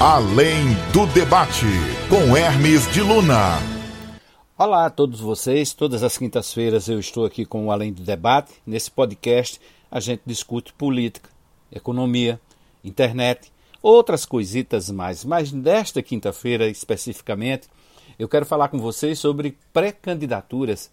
Além do Debate, com Hermes de Luna. Olá a todos vocês. Todas as quintas-feiras eu estou aqui com o Além do Debate. Nesse podcast a gente discute política, economia, internet, outras coisitas mais. Mas nesta quinta-feira especificamente, eu quero falar com vocês sobre pré-candidaturas.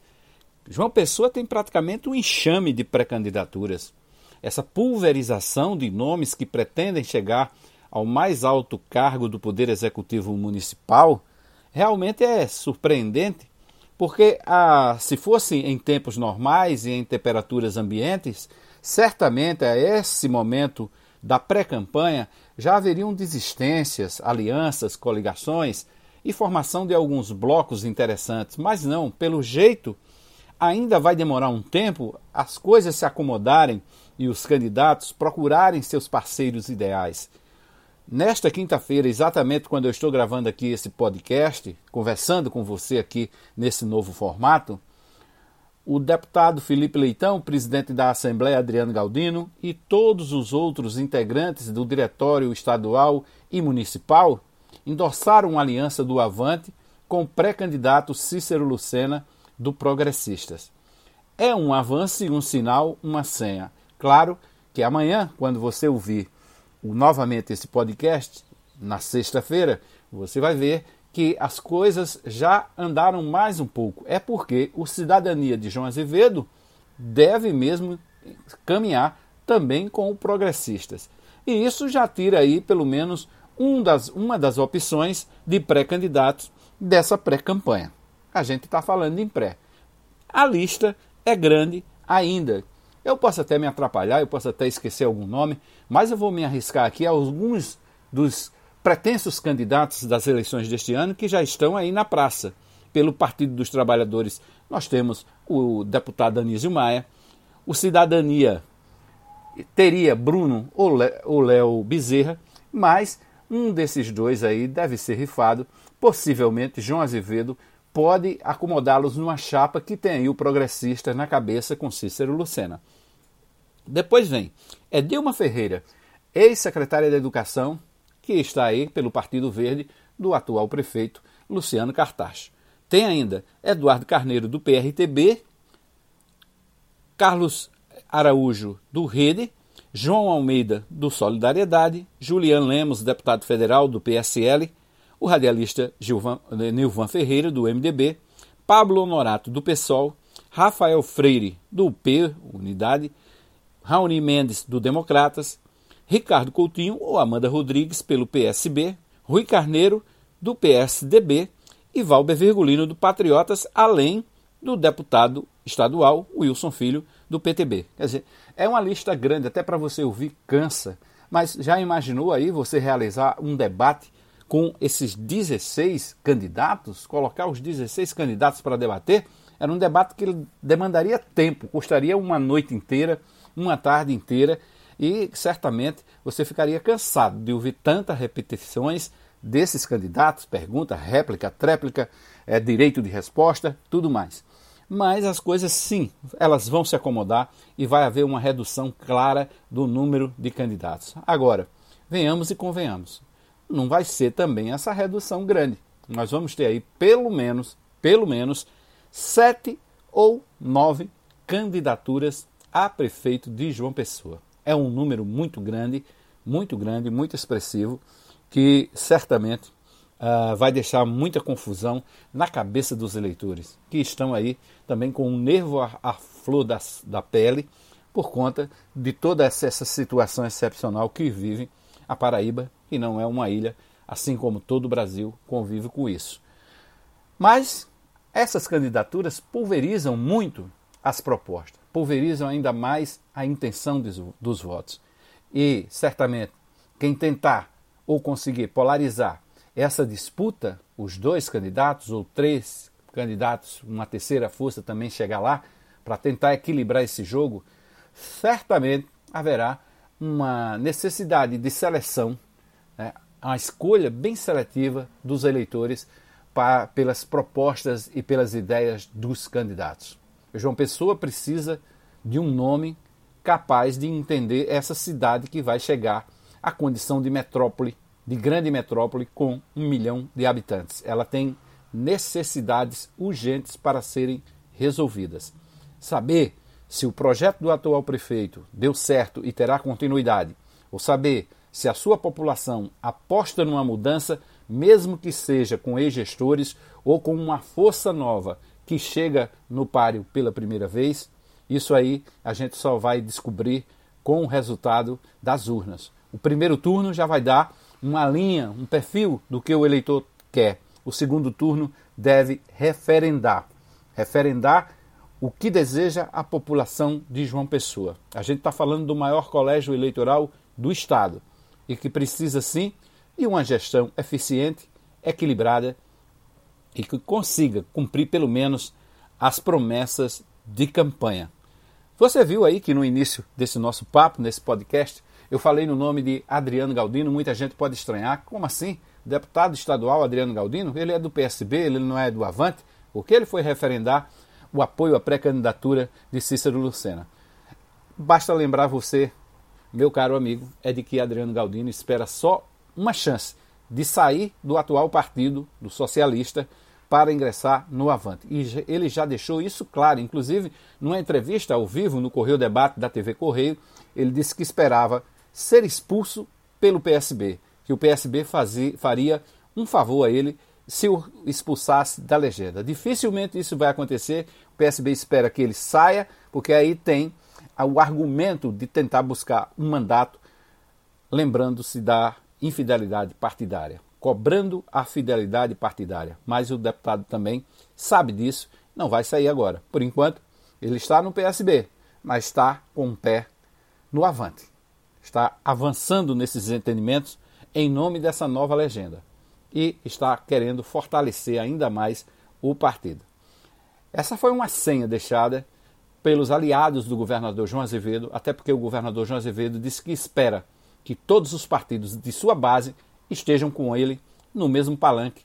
João Pessoa tem praticamente um enxame de pré-candidaturas. Essa pulverização de nomes que pretendem chegar ao mais alto cargo do Poder Executivo Municipal realmente é surpreendente porque ah, se fosse em tempos normais e em temperaturas ambientes, certamente a esse momento da pré-campanha já haveriam desistências, alianças, coligações e formação de alguns blocos interessantes. Mas não, pelo jeito, ainda vai demorar um tempo as coisas se acomodarem e os candidatos procurarem seus parceiros ideais. Nesta quinta-feira, exatamente quando eu estou gravando aqui esse podcast, conversando com você aqui nesse novo formato, o deputado Felipe Leitão, presidente da Assembleia Adriano Galdino e todos os outros integrantes do Diretório Estadual e Municipal endossaram uma aliança do Avante com o pré-candidato Cícero Lucena do Progressistas. É um avanço e um sinal, uma senha. Claro que amanhã, quando você ouvir novamente esse podcast, na sexta-feira, você vai ver que as coisas já andaram mais um pouco. É porque o Cidadania de João Azevedo deve mesmo caminhar também com o Progressistas. E isso já tira aí pelo menos um das, uma das opções de pré-candidatos dessa pré-campanha. A gente está falando em pré. A lista é grande ainda. Eu posso até me atrapalhar, eu posso até esquecer algum nome, mas eu vou me arriscar aqui a alguns dos pretensos candidatos das eleições deste ano que já estão aí na praça. Pelo Partido dos Trabalhadores, nós temos o deputado Anísio Maia, o Cidadania teria Bruno ou Léo Bezerra, mas um desses dois aí deve ser rifado, possivelmente João Azevedo pode acomodá-los numa chapa que tem aí o progressista na cabeça com Cícero Lucena. Depois vem Edilma Ferreira, ex-secretária da Educação, que está aí pelo Partido Verde do atual prefeito Luciano Cartacho. Tem ainda Eduardo Carneiro, do PRTB, Carlos Araújo, do Rede, João Almeida, do Solidariedade, Julian Lemos, deputado federal do PSL, o radialista eh, Nilvan Ferreira, do MDB, Pablo Honorato, do PSOL, Rafael Freire, do P, Unidade, Raoni Mendes, do Democratas, Ricardo Coutinho ou Amanda Rodrigues, pelo PSB, Rui Carneiro, do PSDB e Valber Virgulino, do Patriotas, além do deputado estadual Wilson Filho, do PTB. Quer dizer, é uma lista grande, até para você ouvir cansa, mas já imaginou aí você realizar um debate com esses 16 candidatos, colocar os 16 candidatos para debater? Era um debate que demandaria tempo, custaria uma noite inteira uma tarde inteira e certamente você ficaria cansado de ouvir tantas repetições desses candidatos, pergunta, réplica, tréplica, é, direito de resposta, tudo mais. Mas as coisas sim, elas vão se acomodar e vai haver uma redução clara do número de candidatos. Agora, venhamos e convenhamos, não vai ser também essa redução grande. Nós vamos ter aí pelo menos, pelo menos, sete ou nove candidaturas a prefeito de João Pessoa. É um número muito grande, muito grande, muito expressivo, que certamente uh, vai deixar muita confusão na cabeça dos eleitores, que estão aí também com um nervo à, flor da, da pele por conta de toda essa, essa situação excepcional que vive a Paraíba, não é uma ilha, assim como todo o Brasil convive com isso. Mas essas candidaturas pulverizam muito as propostas, pulverizam ainda mais a intenção dos, dos votos. E, certamente, quem tentar ou conseguir polarizar essa disputa, os dois candidatos ou três candidatos, uma terceira força também chegar lá, para tentar equilibrar esse jogo, certamente haverá uma necessidade de seleção, né, uma escolha bem seletiva dos eleitores para, pelas propostas e pelas ideias dos candidatos. João Pessoa precisa de um nome capaz de entender essa cidade que vai chegar à condição de metrópole de grande metrópole com um milhão de habitantes. Ela tem necessidades urgentes para serem resolvidas. Saber se o projeto do atual prefeito deu certo e terá continuidade, ou saber se a sua população aposta numa mudança, mesmo que seja com ex-gestores ou com uma força nova que chega no páreo pela primeira vez, isso aí a gente só vai descobrir com o resultado das urnas. O primeiro turno já vai dar uma linha, um perfil do que o eleitor quer. O segundo turno deve referendar. Referendar o que deseja a população de João Pessoa. A gente está falando do maior colégio eleitoral do Estado e que precisa, sim, de uma gestão eficiente, equilibrada e que consiga cumprir pelo menos as promessas de campanha. Você viu aí que no início desse nosso papo, nesse podcast, eu falei no nome de Adriano Galdino, muita gente pode estranhar. Como assim? Deputado estadual Adriano Galdino? Ele é do PSB, ele não é do Avante? Porque ele foi referendar o apoio à pré-candidatura de Cícero Lucena. Basta lembrar você, meu caro amigo, é de que Adriano Galdino espera só uma chance de sair do atual partido, do socialista, para ingressar no Avante. E ele já deixou isso claro, inclusive numa entrevista ao vivo no Correio Debate da TV Correio, ele disse que esperava ser expulso pelo PSB, que o PSB fazia, faria um favor a ele se o expulsasse da legenda. Dificilmente isso vai acontecer. O PSB espera que ele saia, porque aí tem o argumento de tentar buscar um mandato, lembrando-se da infidelidade partidária, cobrando a fidelidade partidária. Mas o deputado também sabe disso, não vai sair agora. Por enquanto, ele está no PSB, mas está com o um pé no avante está avançando nesses entendimentos em nome dessa nova legenda e está querendo fortalecer ainda mais o partido. Essa foi uma senha deixada pelos aliados do governador João Azevedo, até porque o governador João Azevedo disse que espera que todos os partidos de sua base estejam com ele no mesmo palanque,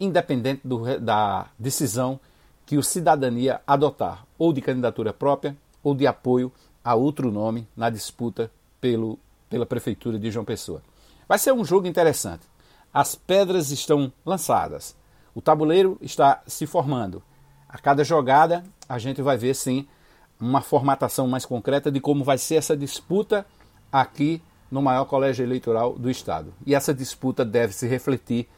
independente do, da decisão que o cidadania adotar, ou de candidatura própria, ou de apoio a outro nome na disputa pelo, pela Prefeitura de João Pessoa. Vai ser um jogo interessante. As pedras estão lançadas, o tabuleiro está se formando. A cada jogada, a gente vai ver sim uma formatação mais concreta de como vai ser essa disputa aqui no maior colégio eleitoral do Estado. E essa disputa deve se refletir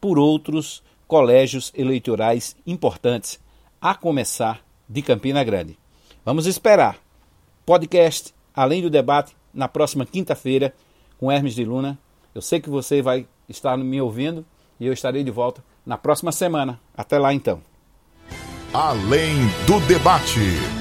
por outros colégios eleitorais importantes, a começar de Campina Grande. Vamos esperar. Podcast, além do debate, na próxima quinta-feira com Hermes de Luna. Eu sei que você vai estar me ouvindo e eu estarei de volta na próxima semana. Até lá então. Além do debate.